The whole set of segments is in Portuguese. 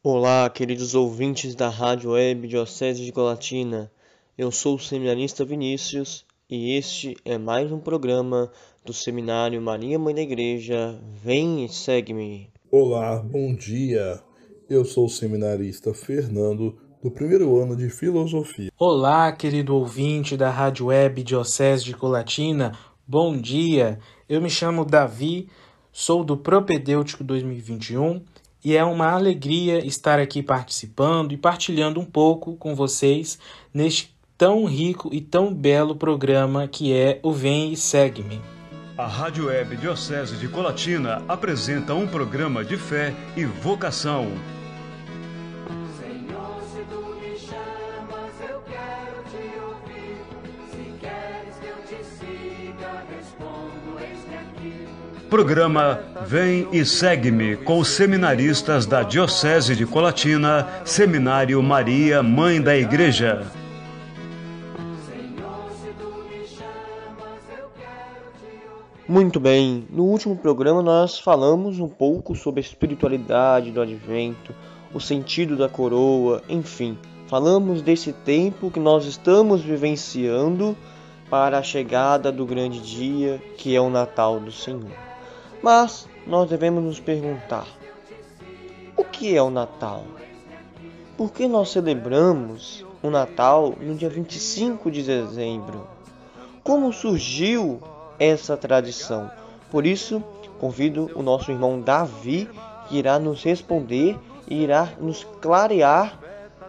Olá, queridos ouvintes da Rádio Web Diocese de Colatina. Eu sou o seminarista Vinícius e este é mais um programa do Seminário Maria Mãe da Igreja. Vem e segue-me. Olá, bom dia. Eu sou o seminarista Fernando, do primeiro ano de Filosofia. Olá, querido ouvinte da Rádio Web Diocese de Colatina. Bom dia. Eu me chamo Davi, sou do Propedêutico 2021 e é uma alegria estar aqui participando e partilhando um pouco com vocês neste tão rico e tão belo programa que é o Vem e Segue-me. A Rádio Web Diocese de Colatina apresenta um programa de fé e vocação. Programa Vem e Segue-me com os seminaristas da Diocese de Colatina, Seminário Maria, Mãe da Igreja. Muito bem, no último programa nós falamos um pouco sobre a espiritualidade do advento, o sentido da coroa, enfim, falamos desse tempo que nós estamos vivenciando para a chegada do grande dia que é o Natal do Senhor. Mas nós devemos nos perguntar: o que é o Natal? Por que nós celebramos o Natal no dia 25 de dezembro? Como surgiu essa tradição? Por isso, convido o nosso irmão Davi, que irá nos responder e irá nos clarear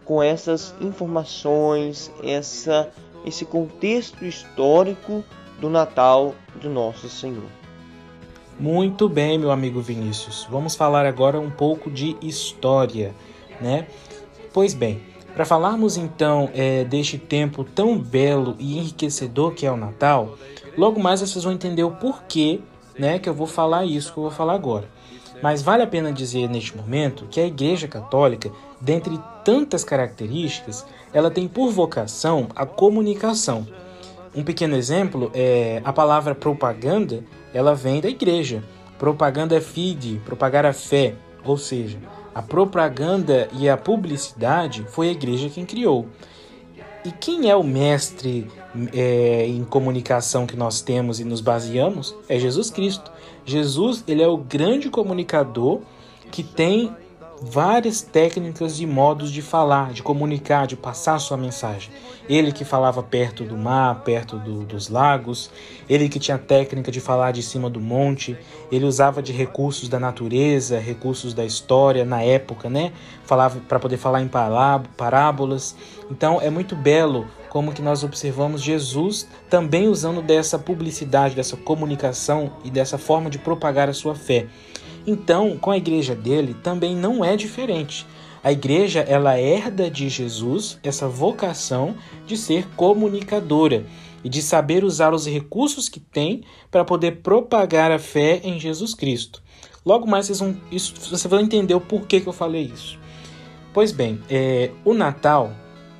com essas informações, essa, esse contexto histórico do Natal do nosso Senhor. Muito bem, meu amigo Vinícius. Vamos falar agora um pouco de história, né? Pois bem, para falarmos então é, deste tempo tão belo e enriquecedor que é o Natal, logo mais vocês vão entender o porquê, né, que eu vou falar isso que eu vou falar agora. Mas vale a pena dizer neste momento que a Igreja Católica, dentre tantas características, ela tem por vocação a comunicação. Um pequeno exemplo é a palavra propaganda, ela vem da igreja. Propaganda é fide, propagar a fé, ou seja, a propaganda e a publicidade foi a igreja quem criou. E quem é o mestre é, em comunicação que nós temos e nos baseamos? É Jesus Cristo. Jesus ele é o grande comunicador que tem várias técnicas e modos de falar, de comunicar, de passar sua mensagem. Ele que falava perto do mar, perto do, dos lagos, ele que tinha técnica de falar de cima do monte, ele usava de recursos da natureza, recursos da história na época, né? Falava para poder falar em parábolas. Então é muito belo como que nós observamos Jesus também usando dessa publicidade, dessa comunicação e dessa forma de propagar a sua fé. Então, com a igreja dele também não é diferente. A igreja ela herda de Jesus essa vocação de ser comunicadora e de saber usar os recursos que tem para poder propagar a fé em Jesus Cristo. Logo mais vocês vão, isso, você vai entender o porquê que eu falei isso. Pois bem, é, o Natal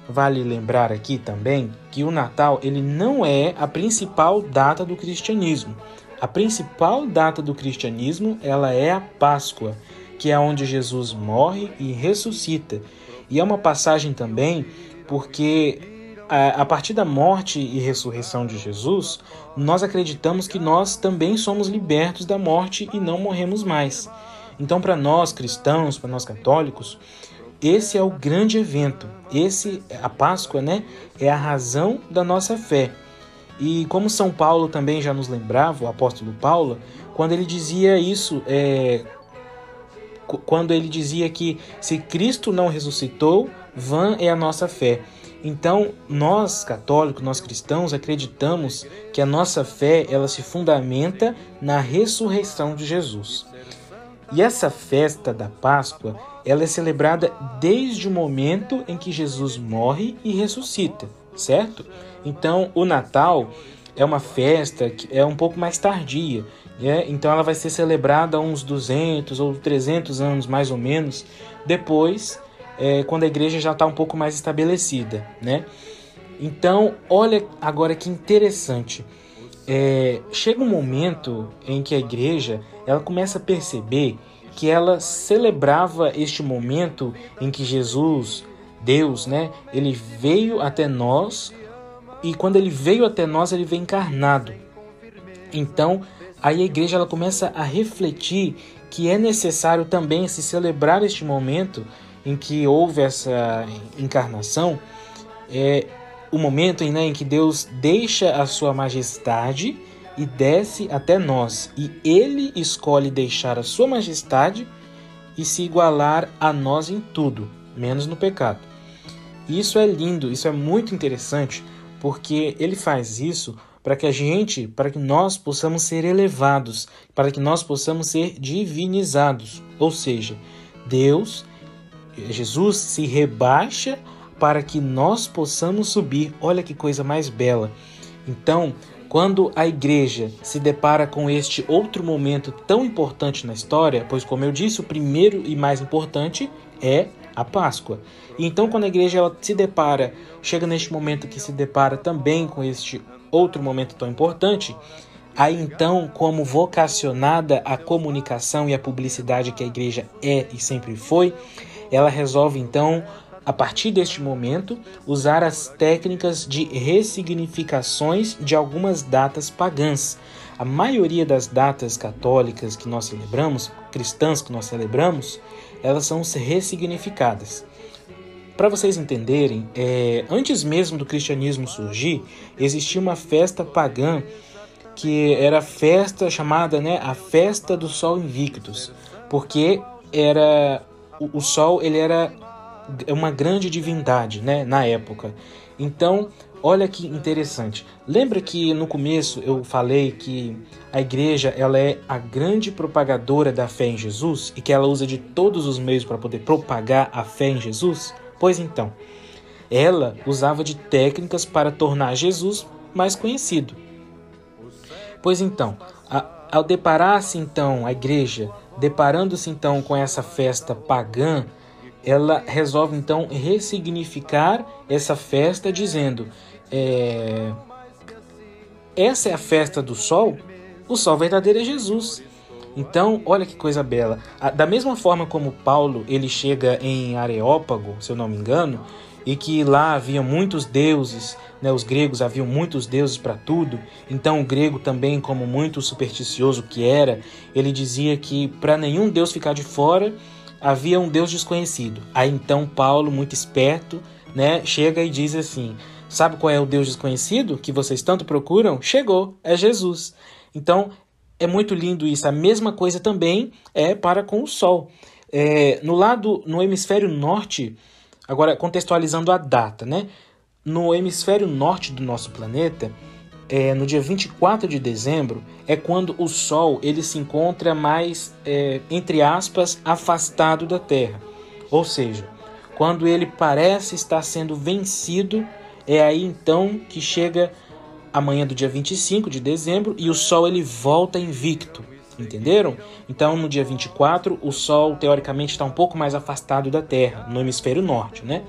vale lembrar aqui também que o Natal ele não é a principal data do cristianismo. A principal data do cristianismo ela é a Páscoa, que é onde Jesus morre e ressuscita. E é uma passagem também porque a partir da morte e ressurreição de Jesus, nós acreditamos que nós também somos libertos da morte e não morremos mais. Então, para nós cristãos, para nós católicos, esse é o grande evento. Esse a Páscoa, né, é a razão da nossa fé. E como São Paulo também já nos lembrava, o apóstolo Paulo, quando ele dizia isso, é, quando ele dizia que se Cristo não ressuscitou, vã é a nossa fé. Então, nós católicos, nós cristãos, acreditamos que a nossa fé ela se fundamenta na ressurreição de Jesus. E essa festa da Páscoa, ela é celebrada desde o momento em que Jesus morre e ressuscita, certo? Então, o Natal é uma festa que é um pouco mais tardia, né? Então ela vai ser celebrada uns 200 ou 300 anos mais ou menos depois é, quando a igreja já está um pouco mais estabelecida, né? Então, olha agora que interessante. É, chega um momento em que a igreja ela começa a perceber que ela celebrava este momento em que Jesus, Deus, né, ele veio até nós e quando ele veio até nós, ele veio encarnado. Então, aí a igreja ela começa a refletir que é necessário também se celebrar este momento em que houve essa encarnação, é o momento né, em que Deus deixa a sua majestade e desce até nós, e ele escolhe deixar a sua majestade e se igualar a nós em tudo, menos no pecado. Isso é lindo, isso é muito interessante, porque ele faz isso para que a gente, para que nós possamos ser elevados, para que nós possamos ser divinizados. Ou seja, Deus, Jesus se rebaixa para que nós possamos subir. Olha que coisa mais bela. Então, quando a igreja se depara com este outro momento tão importante na história, pois como eu disse, o primeiro e mais importante é a Páscoa. E então quando a igreja ela se depara, chega neste momento que se depara também com este outro momento tão importante, aí então, como vocacionada à comunicação e à publicidade que a igreja é e sempre foi, ela resolve então a partir deste momento, usar as técnicas de ressignificações de algumas datas pagãs. A maioria das datas católicas que nós celebramos, cristãs que nós celebramos, elas são ressignificadas. Para vocês entenderem, é, antes mesmo do cristianismo surgir, existia uma festa pagã que era a festa chamada né, a festa do Sol Invictus, porque era o, o Sol ele era uma grande divindade, né, na época. Então, olha que interessante. Lembra que no começo eu falei que a igreja ela é a grande propagadora da fé em Jesus e que ela usa de todos os meios para poder propagar a fé em Jesus? Pois então, ela usava de técnicas para tornar Jesus mais conhecido. Pois então, a, ao deparar-se então a igreja, deparando-se então com essa festa pagã, ela resolve então ressignificar essa festa, dizendo: é, essa é a festa do sol, o sol verdadeiro é Jesus. Então, olha que coisa bela. Da mesma forma como Paulo ele chega em Areópago, se eu não me engano, e que lá havia muitos deuses, né, os gregos haviam muitos deuses para tudo. Então, o grego também, como muito supersticioso que era, ele dizia que para nenhum deus ficar de fora, havia um Deus desconhecido. Aí então Paulo, muito esperto, né, chega e diz assim: Sabe qual é o Deus desconhecido que vocês tanto procuram? Chegou, é Jesus. Então é muito lindo isso. A mesma coisa também é para com o Sol. É, no lado, no hemisfério norte, agora contextualizando a data, né? No hemisfério norte do nosso planeta, é, no dia 24 de dezembro, é quando o Sol ele se encontra mais, é, entre aspas, afastado da Terra. Ou seja, quando ele parece estar sendo vencido, é aí então que chega amanhã do dia 25 de dezembro e o Sol ele volta invicto. Entenderam? Então, no dia 24, o Sol teoricamente está um pouco mais afastado da Terra, no hemisfério norte, né?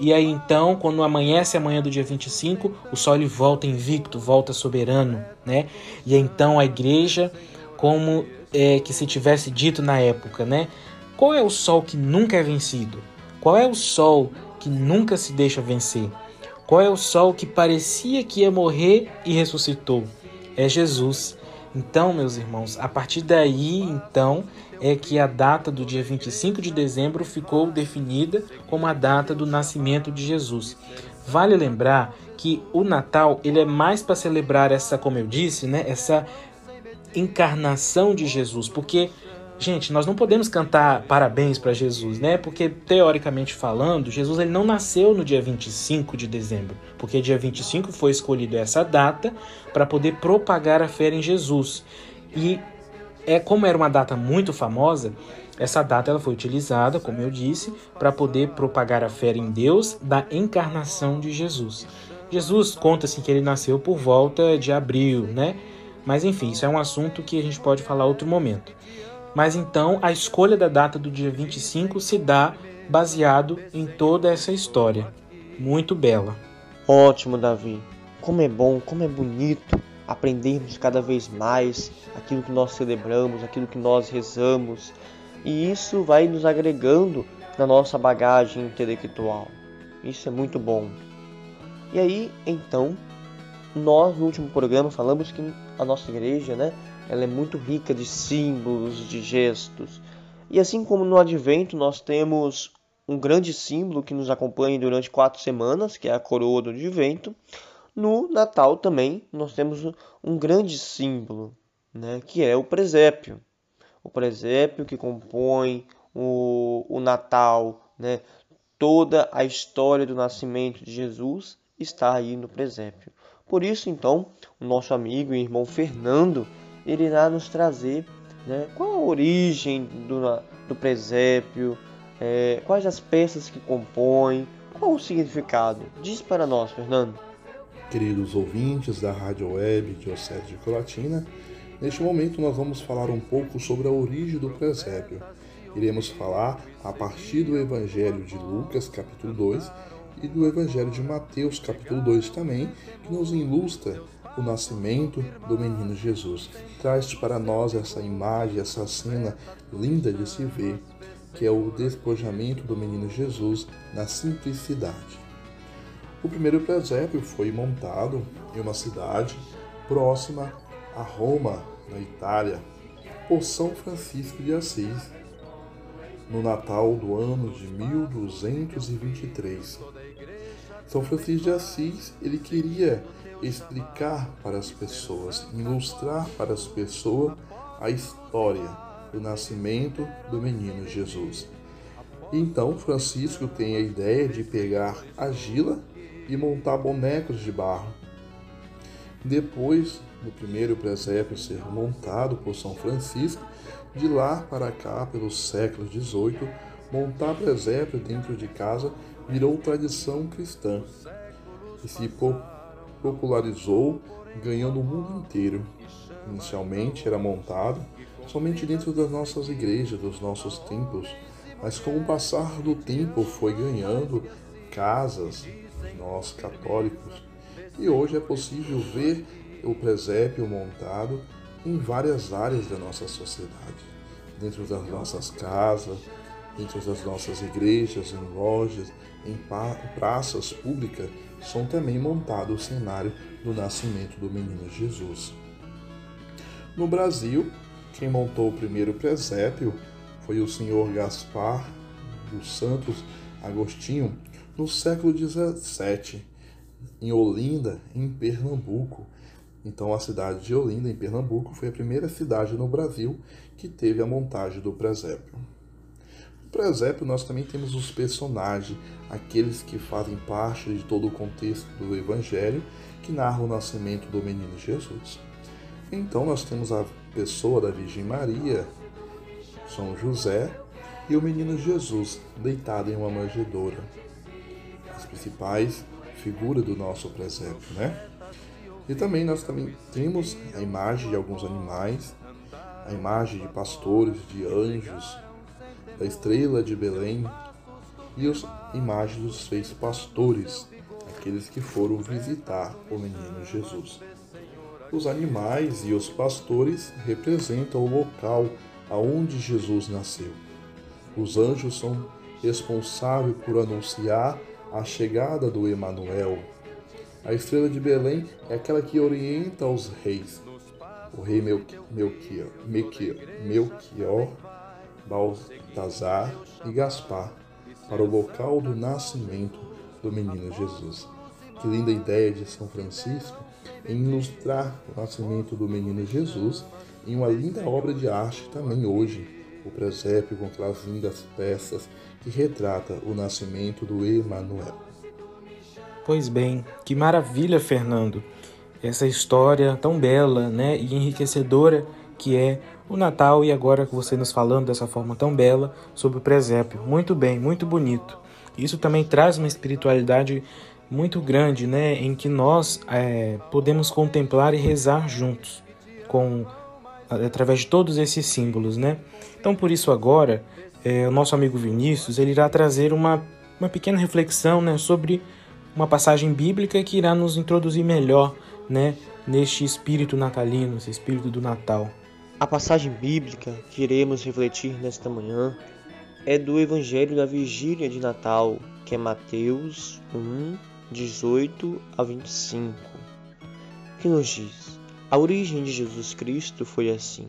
E aí então, quando amanhece amanhã do dia 25, o sol ele volta invicto, volta soberano, né? E então a igreja, como é, que se tivesse dito na época, né? Qual é o sol que nunca é vencido? Qual é o sol que nunca se deixa vencer? Qual é o sol que parecia que ia morrer e ressuscitou? É Jesus. Então, meus irmãos, a partir daí, então, é que a data do dia 25 de dezembro ficou definida como a data do nascimento de Jesus. Vale lembrar que o Natal ele é mais para celebrar essa, como eu disse, né, essa encarnação de Jesus, porque gente, nós não podemos cantar parabéns para Jesus, né? Porque teoricamente falando, Jesus ele não nasceu no dia 25 de dezembro, porque dia 25 foi escolhido essa data para poder propagar a fé em Jesus. E é como era uma data muito famosa, essa data ela foi utilizada, como eu disse, para poder propagar a fé em Deus da encarnação de Jesus. Jesus conta-se que ele nasceu por volta de abril, né? Mas enfim, isso é um assunto que a gente pode falar outro momento. Mas então a escolha da data do dia 25 se dá baseado em toda essa história. Muito bela. Ótimo, Davi. Como é bom, como é bonito aprendermos cada vez mais aquilo que nós celebramos, aquilo que nós rezamos, e isso vai nos agregando na nossa bagagem intelectual. Isso é muito bom. E aí, então, nós no último programa falamos que a nossa igreja, né, ela é muito rica de símbolos, de gestos. E assim como no advento nós temos um grande símbolo que nos acompanha durante quatro semanas, que é a coroa do advento, no Natal também nós temos um grande símbolo, né, que é o presépio. O presépio que compõe o, o Natal, né, toda a história do nascimento de Jesus está aí no presépio. Por isso, então, o nosso amigo e irmão Fernando ele irá nos trazer né, qual a origem do, do presépio, é, quais as peças que compõem, qual o significado. Diz para nós, Fernando. Queridos ouvintes da Rádio Web Diocese de Colatina, neste momento nós vamos falar um pouco sobre a origem do presépio. Iremos falar a partir do Evangelho de Lucas, capítulo 2, e do Evangelho de Mateus, capítulo 2 também, que nos ilustra o nascimento do menino Jesus. Traz para nós essa imagem, essa cena linda de se ver, que é o despojamento do menino Jesus na simplicidade. O primeiro presépio foi montado em uma cidade próxima a Roma, na Itália, por São Francisco de Assis, no Natal do ano de 1223. São Francisco de Assis, ele queria explicar para as pessoas, ilustrar para as pessoas a história do nascimento do menino Jesus. Então Francisco tem a ideia de pegar argila e montar bonecos de barro. Depois do primeiro presépio ser montado por São Francisco, de lá para cá, pelos séculos XVIII, montar presépio dentro de casa virou tradição cristã e se popularizou, ganhando o mundo inteiro. Inicialmente era montado somente dentro das nossas igrejas, dos nossos templos, mas com o passar do tempo foi ganhando casas, nós católicos, e hoje é possível ver o presépio montado em várias áreas da nossa sociedade, dentro das nossas casas, dentro das nossas igrejas, em lojas, em praças públicas, são também montados o cenário do nascimento do menino Jesus. No Brasil, quem montou o primeiro presépio foi o senhor Gaspar dos Santos Agostinho, no século XVII, em Olinda, em Pernambuco. Então, a cidade de Olinda, em Pernambuco, foi a primeira cidade no Brasil que teve a montagem do presépio. No presépio, nós também temos os personagens, aqueles que fazem parte de todo o contexto do Evangelho que narra o nascimento do menino Jesus. Então, nós temos a pessoa da Virgem Maria, São José e o menino Jesus deitado em uma manjedoura. As principais figuras do nosso presépio, né? E também nós também temos a imagem de alguns animais, a imagem de pastores, de anjos, da estrela de Belém e a imagem dos seis pastores, aqueles que foram visitar o menino Jesus. Os animais e os pastores representam o local aonde Jesus nasceu. Os anjos são responsáveis por anunciar a chegada do Emanuel, a estrela de Belém é aquela que orienta os reis. O rei Melchior, Melchior, Melchior Baltazar e Gaspar para o local do nascimento do menino Jesus. Que linda ideia de São Francisco em ilustrar o nascimento do menino Jesus em uma linda obra de arte também hoje, o presépio com aquelas lindas peças que retrata o nascimento do Emanuel. Pois bem, que maravilha, Fernando. Essa história tão bela, né, e enriquecedora que é o Natal e agora você nos falando dessa forma tão bela sobre o presépio. Muito bem, muito bonito. Isso também traz uma espiritualidade muito grande, né, em que nós é, podemos contemplar e rezar juntos, com através de todos esses símbolos, né. Então, por isso agora, é, o nosso amigo Vinícius ele irá trazer uma, uma pequena reflexão, né, sobre uma passagem bíblica que irá nos introduzir melhor né, neste espírito natalino, esse espírito do Natal. A passagem bíblica que iremos refletir nesta manhã é do Evangelho da Vigília de Natal, que é Mateus 1, 18 a 25, que nos diz: A origem de Jesus Cristo foi assim.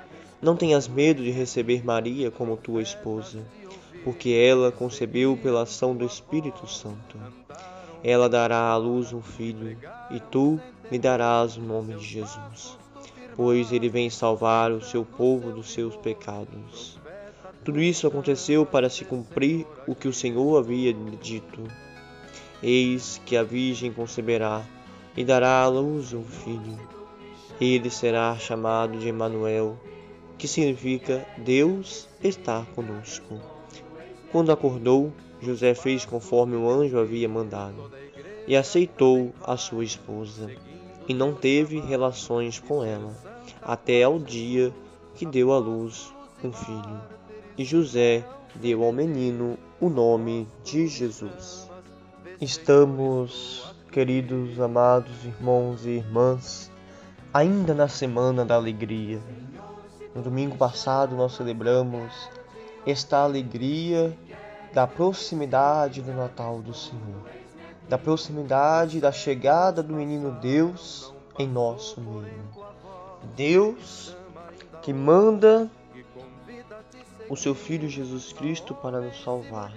não tenhas medo de receber Maria como tua esposa, porque ela concebeu pela ação do Espírito Santo. Ela dará à luz um filho, e tu lhe darás o nome de Jesus, pois ele vem salvar o seu povo dos seus pecados. Tudo isso aconteceu para se cumprir o que o Senhor havia dito. Eis que a Virgem conceberá e dará à luz um filho. Ele será chamado de Emanuel, que significa Deus está conosco. Quando acordou, José fez conforme o anjo havia mandado e aceitou a sua esposa e não teve relações com ela até ao dia que deu à luz um filho. E José deu ao menino o nome de Jesus. Estamos, queridos amados irmãos e irmãs, ainda na semana da alegria. No domingo passado nós celebramos esta alegria da proximidade do Natal do Senhor, da proximidade da chegada do menino Deus em nosso meio. Deus que manda o seu filho Jesus Cristo para nos salvar.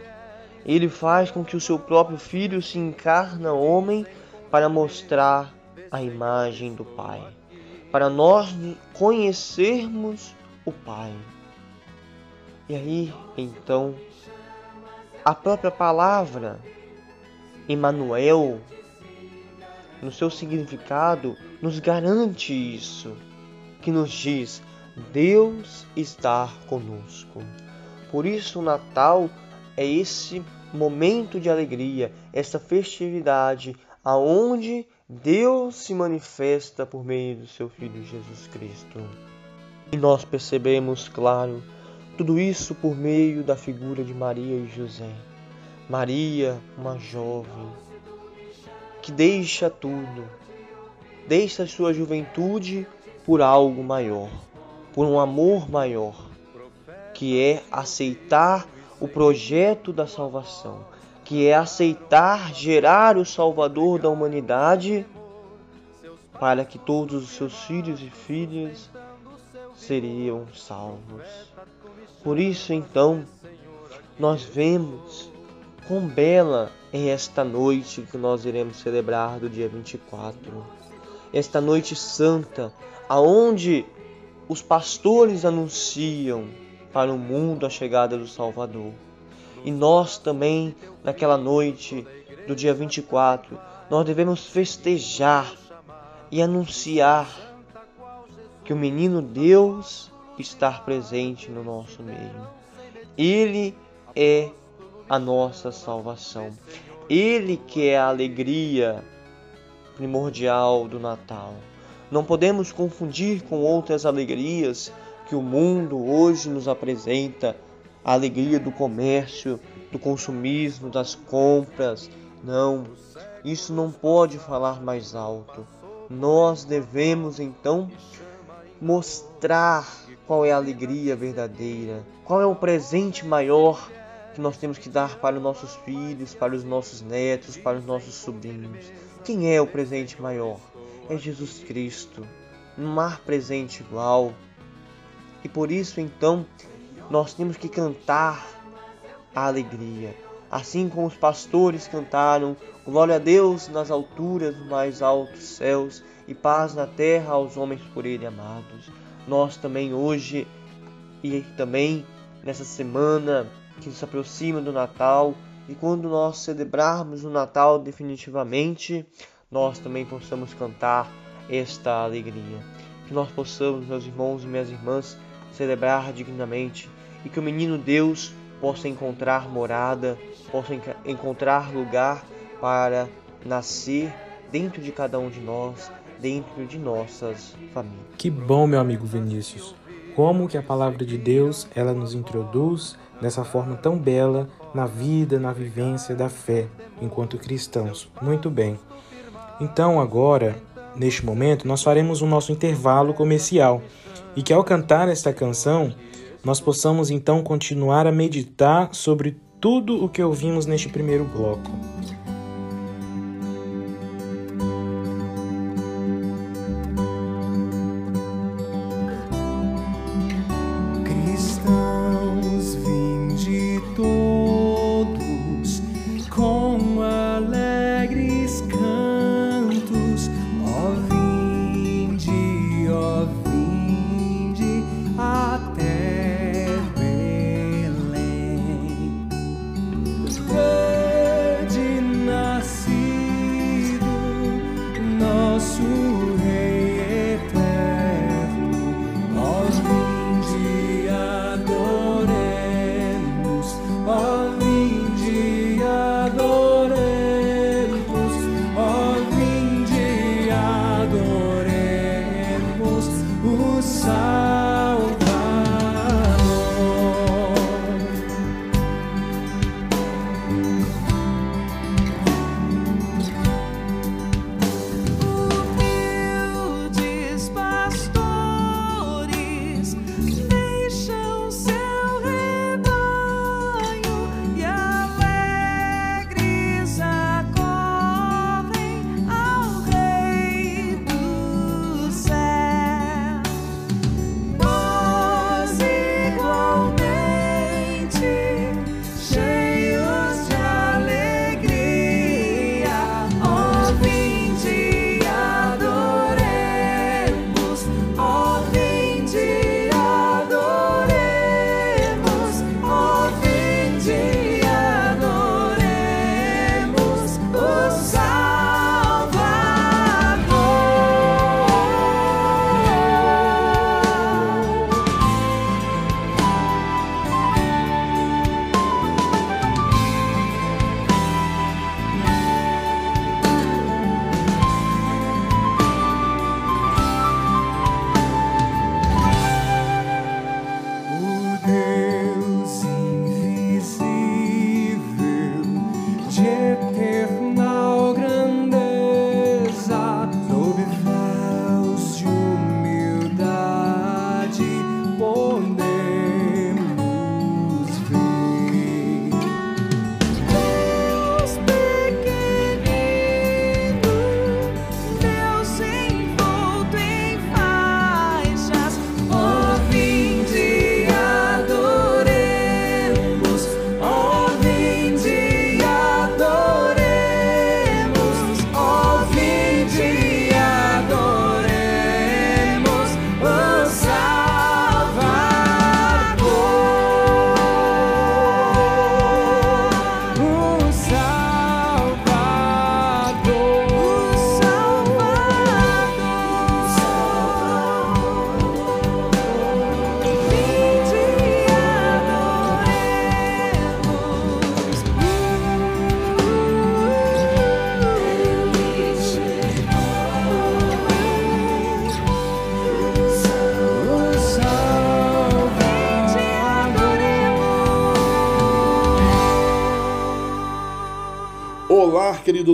Ele faz com que o seu próprio filho se encarna homem para mostrar a imagem do Pai, para nós conhecermos o Pai. E aí, então, a própria palavra Emmanuel, no seu significado, nos garante isso, que nos diz Deus está conosco. Por isso, o Natal é esse momento de alegria, essa festividade aonde Deus se manifesta por meio do seu Filho Jesus Cristo. E nós percebemos, claro, tudo isso por meio da figura de Maria e José. Maria, uma jovem que deixa tudo, deixa sua juventude por algo maior, por um amor maior, que é aceitar o projeto da salvação, que é aceitar gerar o Salvador da humanidade para que todos os seus filhos e filhas seriam salvos. Por isso, então, nós vemos quão bela é esta noite que nós iremos celebrar do dia 24. Esta noite santa, aonde os pastores anunciam para o mundo a chegada do Salvador. E nós também, naquela noite do dia 24, nós devemos festejar e anunciar que o menino Deus está presente no nosso meio. Ele é a nossa salvação. Ele que é a alegria primordial do Natal. Não podemos confundir com outras alegrias que o mundo hoje nos apresenta, a alegria do comércio, do consumismo, das compras. Não, isso não pode falar mais alto. Nós devemos então mostrar qual é a alegria verdadeira, qual é o presente maior que nós temos que dar para os nossos filhos, para os nossos netos, para os nossos sobrinhos. Quem é o presente maior? É Jesus Cristo. Não há presente igual. E por isso, então, nós temos que cantar a alegria. Assim como os pastores cantaram, glória a Deus nas alturas, nos mais altos céus, e paz na terra aos homens por ele amados. Nós também hoje e também nessa semana que se aproxima do Natal, e quando nós celebrarmos o Natal definitivamente, nós também possamos cantar esta alegria. Que nós possamos, meus irmãos e minhas irmãs, celebrar dignamente e que o menino Deus possa encontrar morada, possa encontrar lugar para nascer dentro de cada um de nós, dentro de nossas famílias. Que bom, meu amigo Vinícius. Como que a palavra de Deus, ela nos introduz dessa forma tão bela na vida, na vivência da fé enquanto cristãos. Muito bem. Então, agora, neste momento, nós faremos o nosso intervalo comercial e que ao cantar esta canção, nós possamos então continuar a meditar sobre tudo o que ouvimos neste primeiro bloco.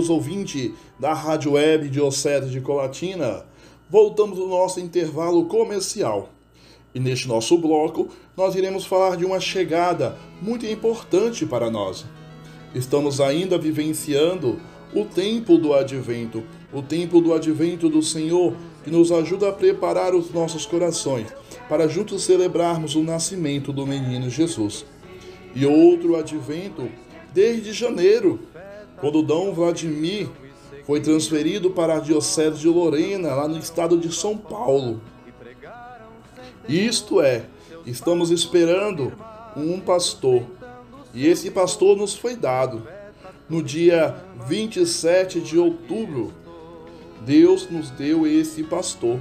Queridos ouvintes da Rádio Web Diocese de Colatina. Voltamos ao nosso intervalo comercial. E neste nosso bloco, nós iremos falar de uma chegada muito importante para nós. Estamos ainda vivenciando o tempo do advento, o tempo do advento do Senhor, que nos ajuda a preparar os nossos corações para juntos celebrarmos o nascimento do menino Jesus. E outro advento desde janeiro, quando Dom Vladimir foi transferido para a Diocese de Lorena, lá no estado de São Paulo. Isto é, estamos esperando um pastor. E esse pastor nos foi dado. No dia 27 de outubro, Deus nos deu esse pastor,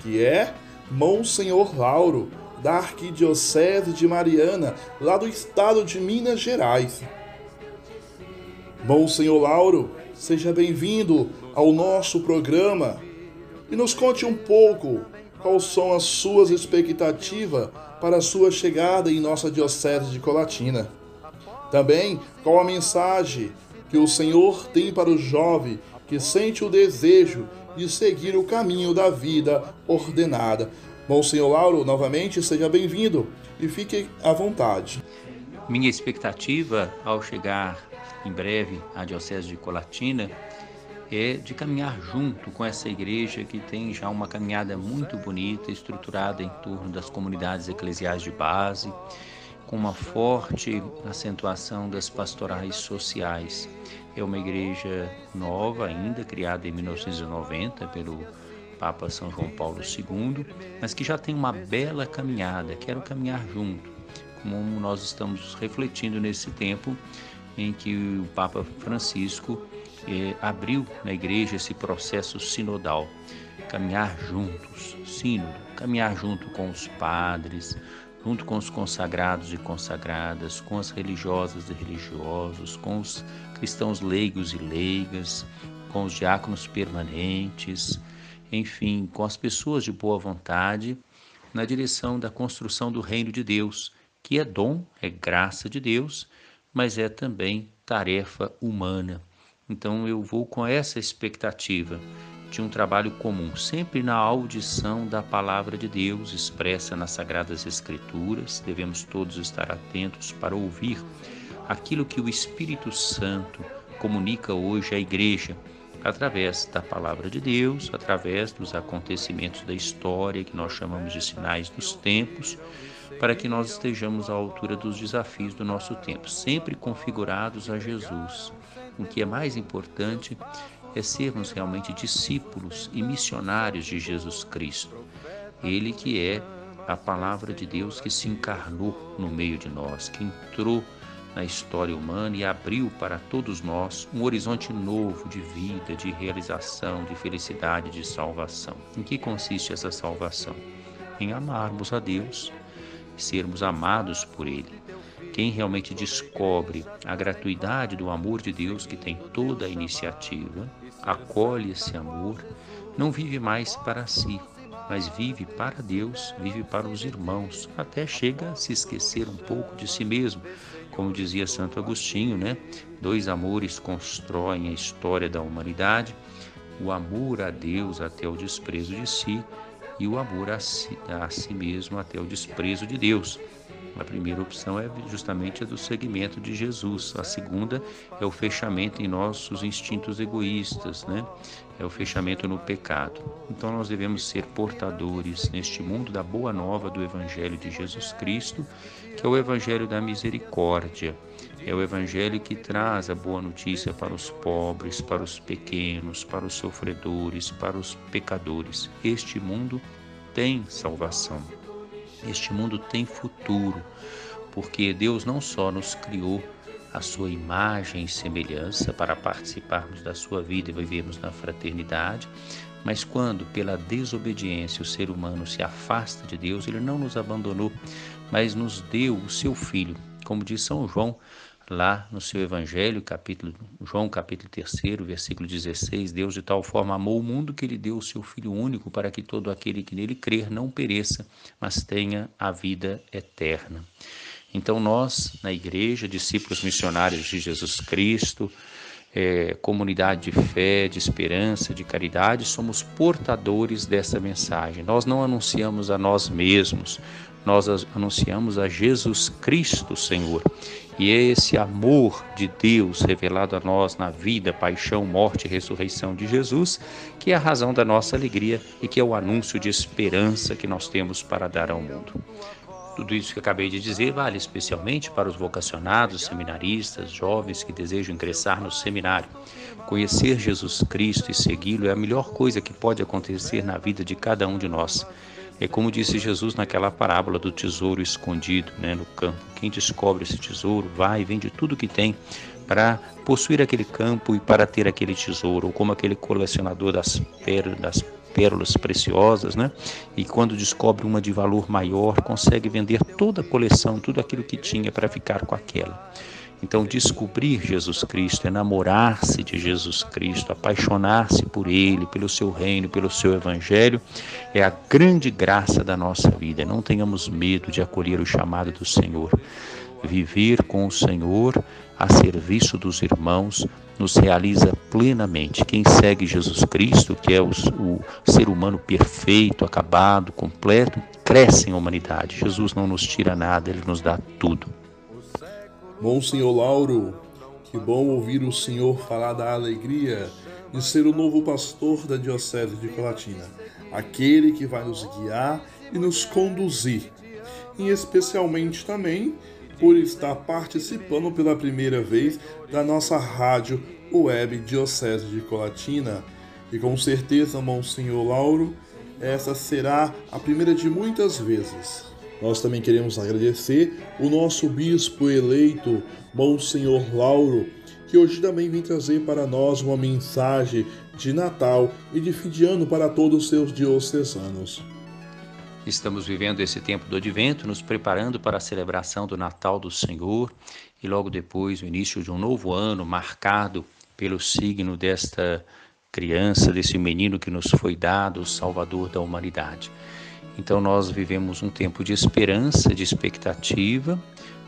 que é Monsenhor Lauro, da Arquidiocese de Mariana, lá do estado de Minas Gerais. Monsenhor Lauro, seja bem-vindo ao nosso programa e nos conte um pouco quais são as suas expectativas para a sua chegada em nossa Diocese de Colatina. Também qual a mensagem que o Senhor tem para o jovem que sente o desejo de seguir o caminho da vida ordenada. Monsenhor Lauro, novamente, seja bem-vindo e fique à vontade. Minha expectativa ao chegar em breve à Diocese de Colatina é de caminhar junto com essa igreja que tem já uma caminhada muito bonita, estruturada em torno das comunidades eclesiais de base, com uma forte acentuação das pastorais sociais. É uma igreja nova ainda, criada em 1990 pelo Papa São João Paulo II, mas que já tem uma bela caminhada. Quero caminhar junto, como nós estamos refletindo nesse tempo em que o Papa Francisco eh, abriu na igreja esse processo sinodal. Caminhar juntos, sínodo, caminhar junto com os padres, junto com os consagrados e consagradas, com as religiosas e religiosos, com os cristãos leigos e leigas, com os diáconos permanentes, enfim, com as pessoas de boa vontade, na direção da construção do reino de Deus, que é dom, é graça de Deus, mas é também tarefa humana. Então eu vou com essa expectativa de um trabalho comum, sempre na audição da palavra de Deus expressa nas Sagradas Escrituras. Devemos todos estar atentos para ouvir aquilo que o Espírito Santo comunica hoje à Igreja, através da palavra de Deus, através dos acontecimentos da história que nós chamamos de sinais dos tempos, para que nós estejamos à altura dos desafios do nosso tempo, sempre configurados a Jesus o que é mais importante é sermos realmente discípulos e missionários de Jesus Cristo. Ele que é a palavra de Deus que se encarnou no meio de nós, que entrou na história humana e abriu para todos nós um horizonte novo de vida, de realização, de felicidade, de salvação. Em que consiste essa salvação? Em amarmos a Deus, sermos amados por Ele quem realmente descobre a gratuidade do amor de Deus, que tem toda a iniciativa, acolhe esse amor, não vive mais para si, mas vive para Deus, vive para os irmãos, até chega a se esquecer um pouco de si mesmo. Como dizia Santo Agostinho, né? Dois amores constroem a história da humanidade: o amor a Deus até o desprezo de si e o amor a si, a si mesmo até o desprezo de Deus. A primeira opção é justamente a do segmento de Jesus. A segunda é o fechamento em nossos instintos egoístas, né? É o fechamento no pecado. Então nós devemos ser portadores neste mundo da boa nova do evangelho de Jesus Cristo, que é o evangelho da misericórdia. É o evangelho que traz a boa notícia para os pobres, para os pequenos, para os sofredores, para os pecadores. Este mundo tem salvação. Este mundo tem futuro, porque Deus não só nos criou a sua imagem e semelhança para participarmos da sua vida e vivermos na fraternidade, mas quando, pela desobediência, o ser humano se afasta de Deus, ele não nos abandonou, mas nos deu o seu Filho. Como diz São João, lá no seu Evangelho, capítulo, João capítulo 3, versículo 16, Deus de tal forma amou o mundo que ele deu o seu Filho único para que todo aquele que nele crer não pereça, mas tenha a vida eterna. Então nós, na igreja, discípulos missionários de Jesus Cristo, é, comunidade de fé, de esperança, de caridade, somos portadores dessa mensagem. Nós não anunciamos a nós mesmos, nós anunciamos a Jesus Cristo, Senhor. E esse amor de Deus revelado a nós na vida, paixão, morte e ressurreição de Jesus que é a razão da nossa alegria e que é o anúncio de esperança que nós temos para dar ao mundo. Tudo isso que acabei de dizer vale especialmente para os vocacionados, seminaristas, jovens que desejam ingressar no seminário. Conhecer Jesus Cristo e segui-lo é a melhor coisa que pode acontecer na vida de cada um de nós. É como disse Jesus naquela parábola do tesouro escondido né, no campo. Quem descobre esse tesouro vai e vende tudo que tem para possuir aquele campo e para ter aquele tesouro, ou como aquele colecionador das, das pérolas preciosas, né? E quando descobre uma de valor maior, consegue vender toda a coleção, tudo aquilo que tinha para ficar com aquela. Então, descobrir Jesus Cristo, enamorar-se de Jesus Cristo, apaixonar-se por Ele, pelo seu reino, pelo seu evangelho, é a grande graça da nossa vida. Não tenhamos medo de acolher o chamado do Senhor. Viver com o Senhor a serviço dos irmãos nos realiza plenamente. Quem segue Jesus Cristo, que é o, o ser humano perfeito, acabado, completo, cresce em humanidade. Jesus não nos tira nada, ele nos dá tudo. Bom senhor Lauro, que bom ouvir o senhor falar da alegria de ser o novo pastor da Diocese de Colatina, aquele que vai nos guiar e nos conduzir, e especialmente também por estar participando pela primeira vez da nossa rádio web Diocese de Colatina. E com certeza, Monsenhor Lauro, essa será a primeira de muitas vezes. Nós também queremos agradecer o nosso bispo eleito, Monsenhor Lauro, que hoje também vem trazer para nós uma mensagem de Natal e de fim de ano para todos os seus diocesanos. Estamos vivendo esse tempo do advento, nos preparando para a celebração do Natal do Senhor e logo depois o início de um novo ano marcado pelo signo desta criança, desse menino que nos foi dado, o Salvador da humanidade. Então nós vivemos um tempo de esperança, de expectativa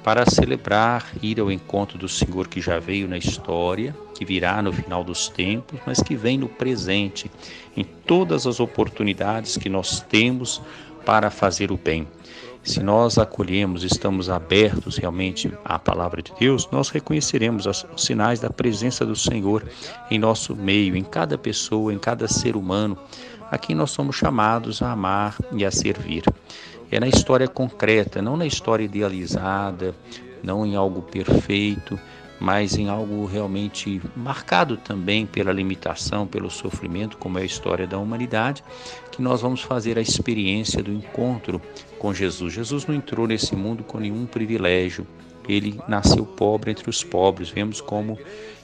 para celebrar, ir ao encontro do Senhor que já veio na história, que virá no final dos tempos, mas que vem no presente, em todas as oportunidades que nós temos para fazer o bem. Se nós acolhemos, estamos abertos realmente à palavra de Deus, nós reconheceremos os sinais da presença do Senhor em nosso meio, em cada pessoa, em cada ser humano, a quem nós somos chamados a amar e a servir. É na história concreta, não na história idealizada, não em algo perfeito, mas em algo realmente marcado também pela limitação, pelo sofrimento, como é a história da humanidade, que nós vamos fazer a experiência do encontro com Jesus. Jesus não entrou nesse mundo com nenhum privilégio, ele nasceu pobre entre os pobres. Vemos como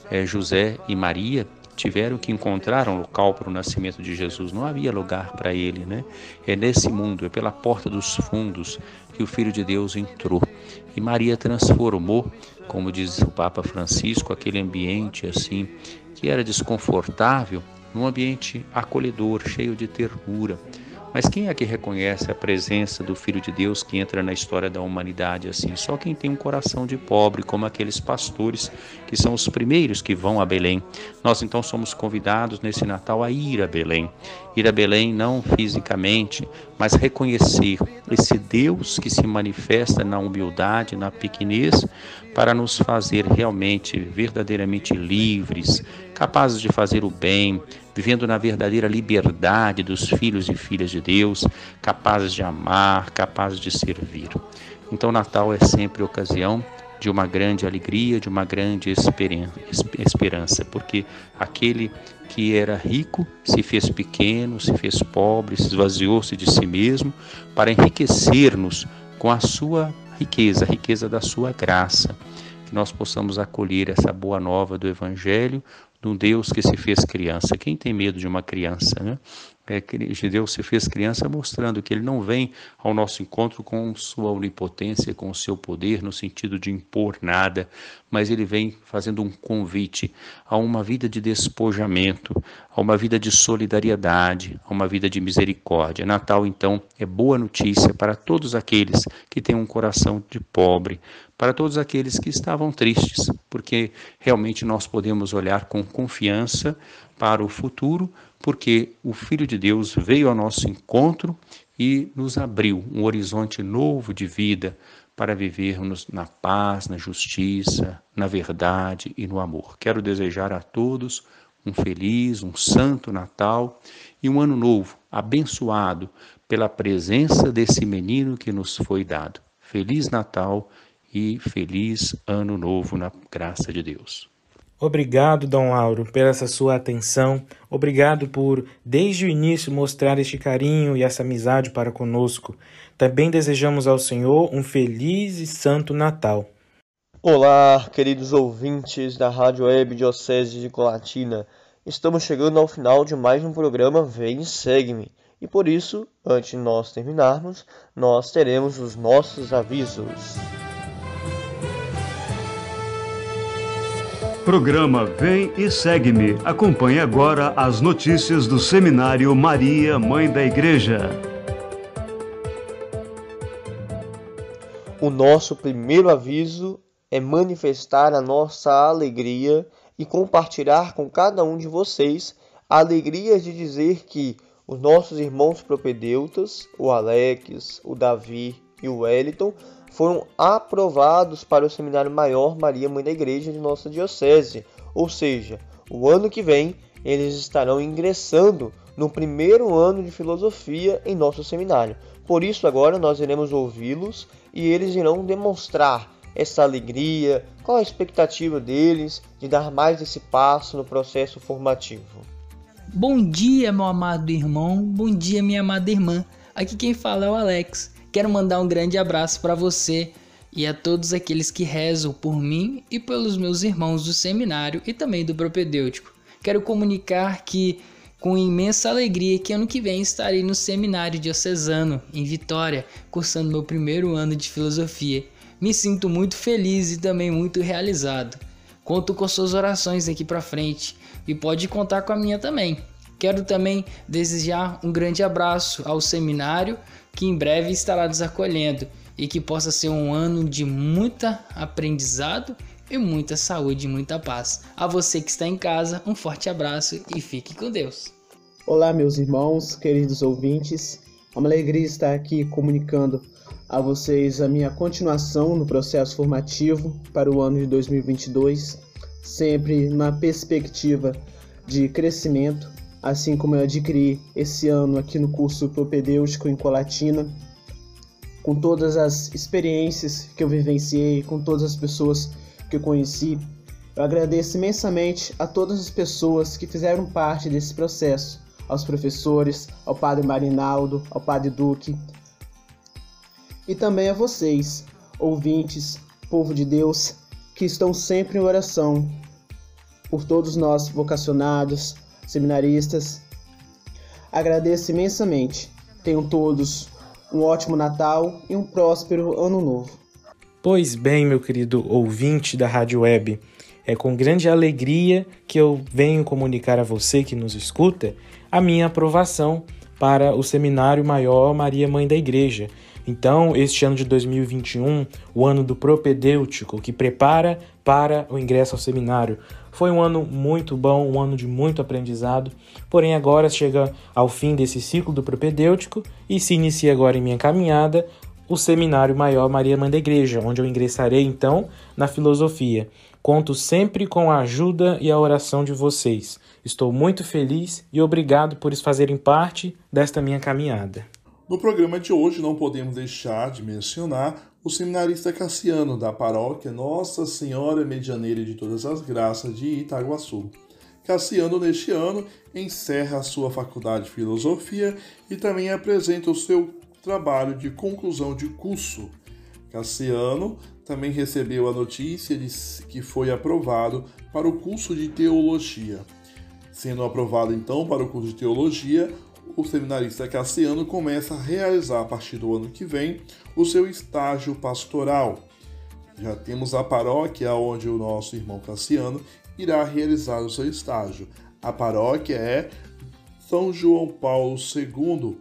é, José e Maria tiveram que encontrar um local para o nascimento de Jesus. Não havia lugar para ele, né? É nesse mundo, é pela porta dos fundos que o Filho de Deus entrou. E Maria transformou, como diz o Papa Francisco, aquele ambiente assim que era desconfortável num ambiente acolhedor, cheio de ternura. Mas quem é que reconhece a presença do Filho de Deus que entra na história da humanidade assim? Só quem tem um coração de pobre, como aqueles pastores que são os primeiros que vão a Belém. Nós então somos convidados nesse Natal a ir a Belém. Ir a Belém não fisicamente, mas reconhecer esse Deus que se manifesta na humildade, na pequenez, para nos fazer realmente, verdadeiramente livres, capazes de fazer o bem, vivendo na verdadeira liberdade dos filhos e filhas de Deus, capazes de amar, capazes de servir. Então, Natal é sempre ocasião de uma grande alegria, de uma grande esperança, porque aquele que era rico se fez pequeno, se fez pobre, se esvaziou-se de si mesmo para enriquecer-nos com a sua riqueza, a riqueza da sua graça. Que nós possamos acolher essa boa nova do Evangelho, um Deus que se fez criança. Quem tem medo de uma criança, né? É que Deus se fez criança mostrando que ele não vem ao nosso encontro com sua onipotência, com o seu poder, no sentido de impor nada, mas ele vem fazendo um convite a uma vida de despojamento, a uma vida de solidariedade, a uma vida de misericórdia. Natal, então, é boa notícia para todos aqueles que têm um coração de pobre, para todos aqueles que estavam tristes, porque realmente nós podemos olhar com confiança para o futuro, porque o Filho de Deus veio ao nosso encontro e nos abriu um horizonte novo de vida para vivermos na paz, na justiça, na verdade e no amor. Quero desejar a todos um feliz, um santo Natal e um ano novo, abençoado pela presença desse menino que nos foi dado. Feliz Natal e feliz Ano Novo na graça de Deus. Obrigado, Dom Lauro, pela essa sua atenção. Obrigado por, desde o início, mostrar este carinho e essa amizade para conosco. Também desejamos ao Senhor um feliz e santo Natal. Olá, queridos ouvintes da Rádio Web Diocese de Colatina. Estamos chegando ao final de mais um programa Vem e Segue-me. E por isso, antes de nós terminarmos, nós teremos os nossos avisos. Programa Vem e Segue-me. Acompanhe agora as notícias do Seminário Maria, Mãe da Igreja. O nosso primeiro aviso é manifestar a nossa alegria e compartilhar com cada um de vocês a alegria de dizer que os nossos irmãos propedeutas, o Alex, o Davi e o Wellington, foram aprovados para o Seminário Maior Maria Mãe da Igreja de nossa Diocese, ou seja, o ano que vem eles estarão ingressando no primeiro ano de filosofia em nosso seminário. Por isso, agora nós iremos ouvi-los e eles irão demonstrar essa alegria, qual a expectativa deles de dar mais esse passo no processo formativo. Bom dia, meu amado irmão. Bom dia, minha amada irmã. Aqui quem fala é o Alex. Quero mandar um grande abraço para você e a todos aqueles que rezam por mim e pelos meus irmãos do seminário e também do propedêutico. Quero comunicar que com imensa alegria que ano que vem estarei no seminário diocesano em Vitória, cursando meu primeiro ano de filosofia. Me sinto muito feliz e também muito realizado. Conto com suas orações daqui para frente e pode contar com a minha também. Quero também desejar um grande abraço ao seminário que em breve estará nos acolhendo e que possa ser um ano de muita aprendizado e muita saúde e muita paz. A você que está em casa, um forte abraço e fique com Deus. Olá, meus irmãos, queridos ouvintes. É uma alegria estar aqui comunicando a vocês a minha continuação no processo formativo para o ano de 2022, sempre na perspectiva de crescimento, assim como eu adquiri esse ano aqui no curso propedêutico em Colatina, com todas as experiências que eu vivenciei, com todas as pessoas que eu conheci. Eu agradeço imensamente a todas as pessoas que fizeram parte desse processo, aos professores, ao Padre Marinaldo, ao Padre Duque, e também a vocês, ouvintes, povo de Deus, que estão sempre em oração por todos nós vocacionados, seminaristas. Agradeço imensamente. Tenham todos um ótimo Natal e um próspero Ano Novo. Pois bem, meu querido ouvinte da Rádio Web, é com grande alegria que eu venho comunicar a você que nos escuta a minha aprovação para o Seminário Maior Maria Mãe da Igreja, então, este ano de 2021, o ano do propedêutico, que prepara para o ingresso ao seminário, foi um ano muito bom, um ano de muito aprendizado. Porém, agora chega ao fim desse ciclo do propedêutico e se inicia agora em minha caminhada o Seminário Maior Maria Mãe da Igreja, onde eu ingressarei então na filosofia. Conto sempre com a ajuda e a oração de vocês. Estou muito feliz e obrigado por fazerem parte desta minha caminhada. No programa de hoje não podemos deixar de mencionar o seminarista Cassiano da paróquia Nossa Senhora Medianeira de Todas as Graças de Itaguaçu. Cassiano, neste ano, encerra a sua faculdade de filosofia e também apresenta o seu trabalho de conclusão de curso. Cassiano também recebeu a notícia de que foi aprovado para o curso de teologia. Sendo aprovado então para o curso de teologia, o seminarista Cassiano começa a realizar a partir do ano que vem o seu estágio pastoral. Já temos a paróquia onde o nosso irmão Cassiano irá realizar o seu estágio. A paróquia é São João Paulo II,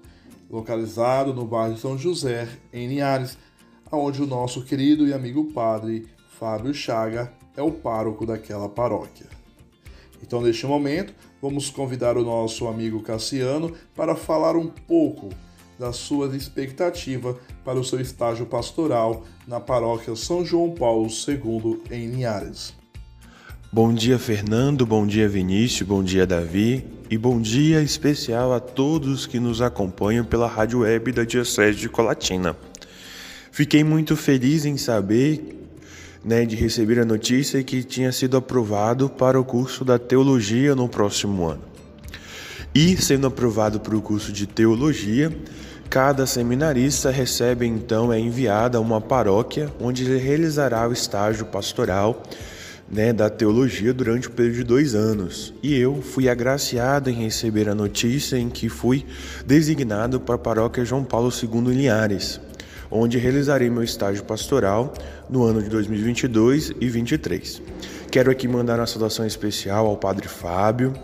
localizado no bairro São José, em Linhares, onde o nosso querido e amigo padre Fábio Chaga é o pároco daquela paróquia. Então, neste momento, vamos convidar o nosso amigo Cassiano para falar um pouco das suas expectativas para o seu estágio pastoral na paróquia São João Paulo II em Linhares. Bom dia, Fernando, bom dia, Vinícius, bom dia, Davi, e bom dia especial a todos que nos acompanham pela rádio web da Diocese de Colatina. Fiquei muito feliz em saber né, de receber a notícia que tinha sido aprovado para o curso da teologia no próximo ano. E sendo aprovado para o curso de teologia, Cada seminarista recebe então é enviada a uma paróquia onde ele realizará o estágio pastoral né, da teologia durante o período de dois anos. E eu fui agraciado em receber a notícia em que fui designado para a paróquia João Paulo II Linhares, onde realizarei meu estágio pastoral no ano de 2022 e 2023. Quero aqui mandar uma saudação especial ao Padre Fábio,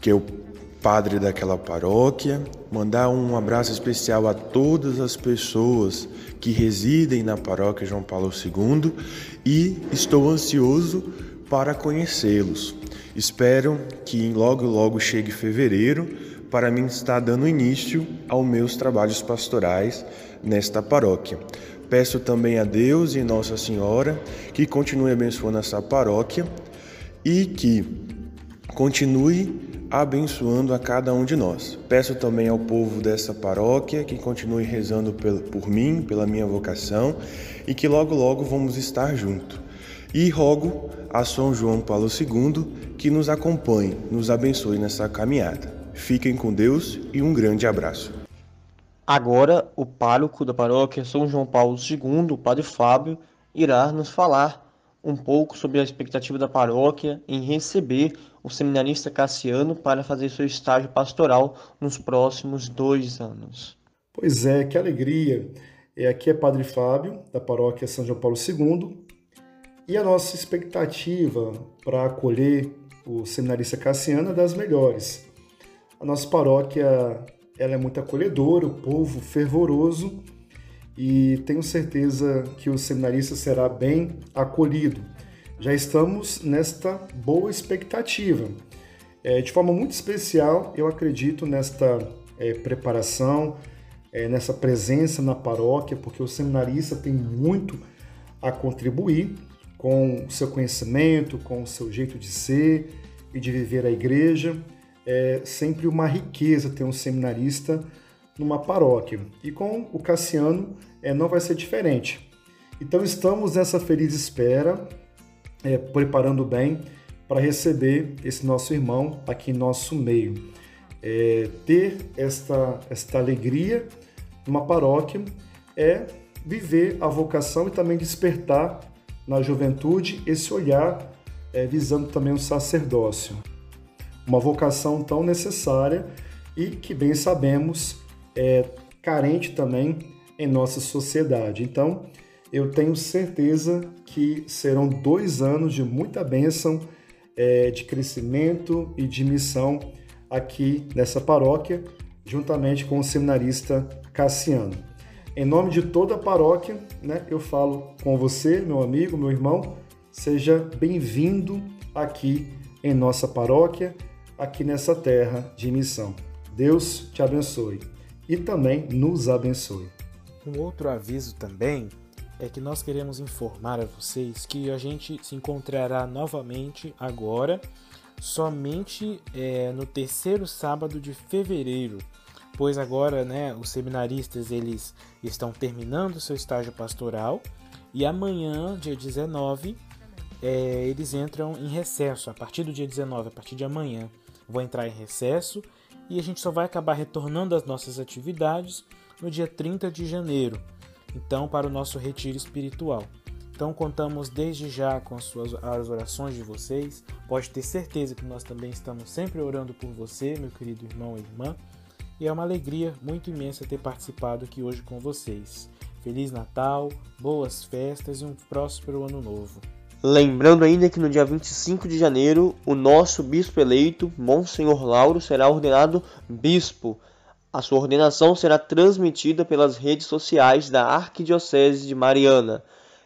que é o padre daquela paróquia, mandar um abraço especial a todas as pessoas que residem na paróquia João Paulo II e estou ansioso para conhecê-los. Espero que logo logo chegue fevereiro para mim estar dando início aos meus trabalhos pastorais nesta paróquia. Peço também a Deus e Nossa Senhora que continue abençoando essa paróquia e que continue abençoando a cada um de nós. Peço também ao povo dessa paróquia que continue rezando por mim, pela minha vocação e que logo logo vamos estar juntos. E rogo a São João Paulo II que nos acompanhe, nos abençoe nessa caminhada. Fiquem com Deus e um grande abraço. Agora, o pároco da paróquia São João Paulo II, o Padre Fábio, irá nos falar um pouco sobre a expectativa da paróquia em receber o seminarista Cassiano para fazer seu estágio pastoral nos próximos dois anos. Pois é, que alegria! É, aqui é Padre Fábio, da paróquia São João Paulo II, e a nossa expectativa para acolher o seminarista Cassiano é das melhores. A nossa paróquia ela é muito acolhedora, o povo fervoroso, e tenho certeza que o seminarista será bem acolhido já estamos nesta boa expectativa. É, de forma muito especial, eu acredito nesta é, preparação, é, nessa presença na paróquia, porque o seminarista tem muito a contribuir com o seu conhecimento, com o seu jeito de ser e de viver a igreja. É sempre uma riqueza ter um seminarista numa paróquia. E com o Cassiano é, não vai ser diferente. Então estamos nessa feliz espera é, preparando bem para receber esse nosso irmão aqui em nosso meio. É, ter esta, esta alegria numa paróquia é viver a vocação e também despertar na juventude esse olhar é, visando também o sacerdócio. Uma vocação tão necessária e que bem sabemos é carente também em nossa sociedade. Então, eu tenho certeza que serão dois anos de muita bênção, é, de crescimento e de missão aqui nessa paróquia, juntamente com o seminarista Cassiano. Em nome de toda a paróquia, né, eu falo com você, meu amigo, meu irmão, seja bem-vindo aqui em nossa paróquia, aqui nessa terra de missão. Deus te abençoe e também nos abençoe. Um outro aviso também é que nós queremos informar a vocês que a gente se encontrará novamente agora, somente é, no terceiro sábado de fevereiro, pois agora, né, os seminaristas eles estão terminando seu estágio pastoral e amanhã, dia 19, é, eles entram em recesso. A partir do dia 19, a partir de amanhã, vão entrar em recesso e a gente só vai acabar retornando às nossas atividades no dia 30 de janeiro então para o nosso retiro espiritual. Então contamos desde já com as, suas, as orações de vocês. Pode ter certeza que nós também estamos sempre orando por você, meu querido irmão e irmã. E é uma alegria muito imensa ter participado aqui hoje com vocês. Feliz Natal, boas festas e um próspero ano novo. Lembrando ainda que no dia 25 de janeiro, o nosso bispo eleito, Monsenhor Lauro, será ordenado bispo. A sua ordenação será transmitida pelas redes sociais da Arquidiocese de Mariana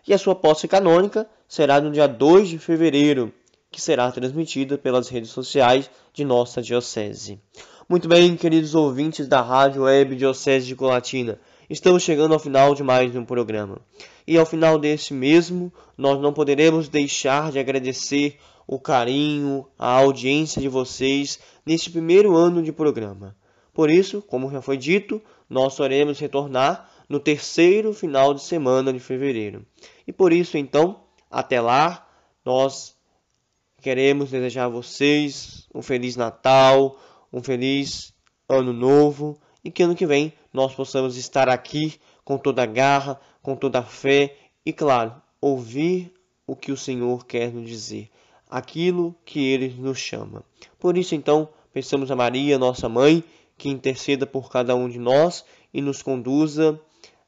e a sua posse canônica será no dia 2 de fevereiro, que será transmitida pelas redes sociais de nossa diocese. Muito bem, queridos ouvintes da Rádio Web Diocese de Colatina, estamos chegando ao final de mais um programa. E ao final desse mesmo, nós não poderemos deixar de agradecer o carinho, a audiência de vocês neste primeiro ano de programa. Por isso, como já foi dito, nós iremos retornar no terceiro final de semana de fevereiro. E por isso, então, até lá, nós queremos desejar a vocês um feliz Natal, um feliz Ano Novo e que ano que vem nós possamos estar aqui com toda a garra, com toda a fé e, claro, ouvir o que o Senhor quer nos dizer, aquilo que ele nos chama. Por isso, então, peçamos a Maria, nossa mãe, que interceda por cada um de nós e nos conduza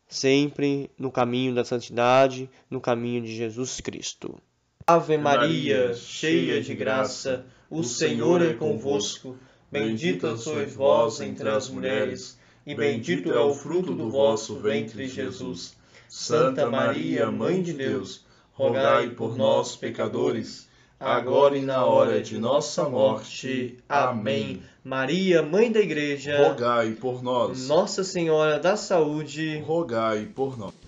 sempre no caminho da santidade, no caminho de Jesus Cristo. Ave Maria, cheia de graça, o Senhor é convosco. Bendita sois vós entre as mulheres, e bendito é o fruto do vosso ventre, Jesus. Santa Maria, Mãe de Deus, rogai por nós, pecadores, agora e na hora de nossa morte. Amém. Maria, Mãe da Igreja, Rogai por nós. Nossa Senhora da Saúde, Rogai por nós.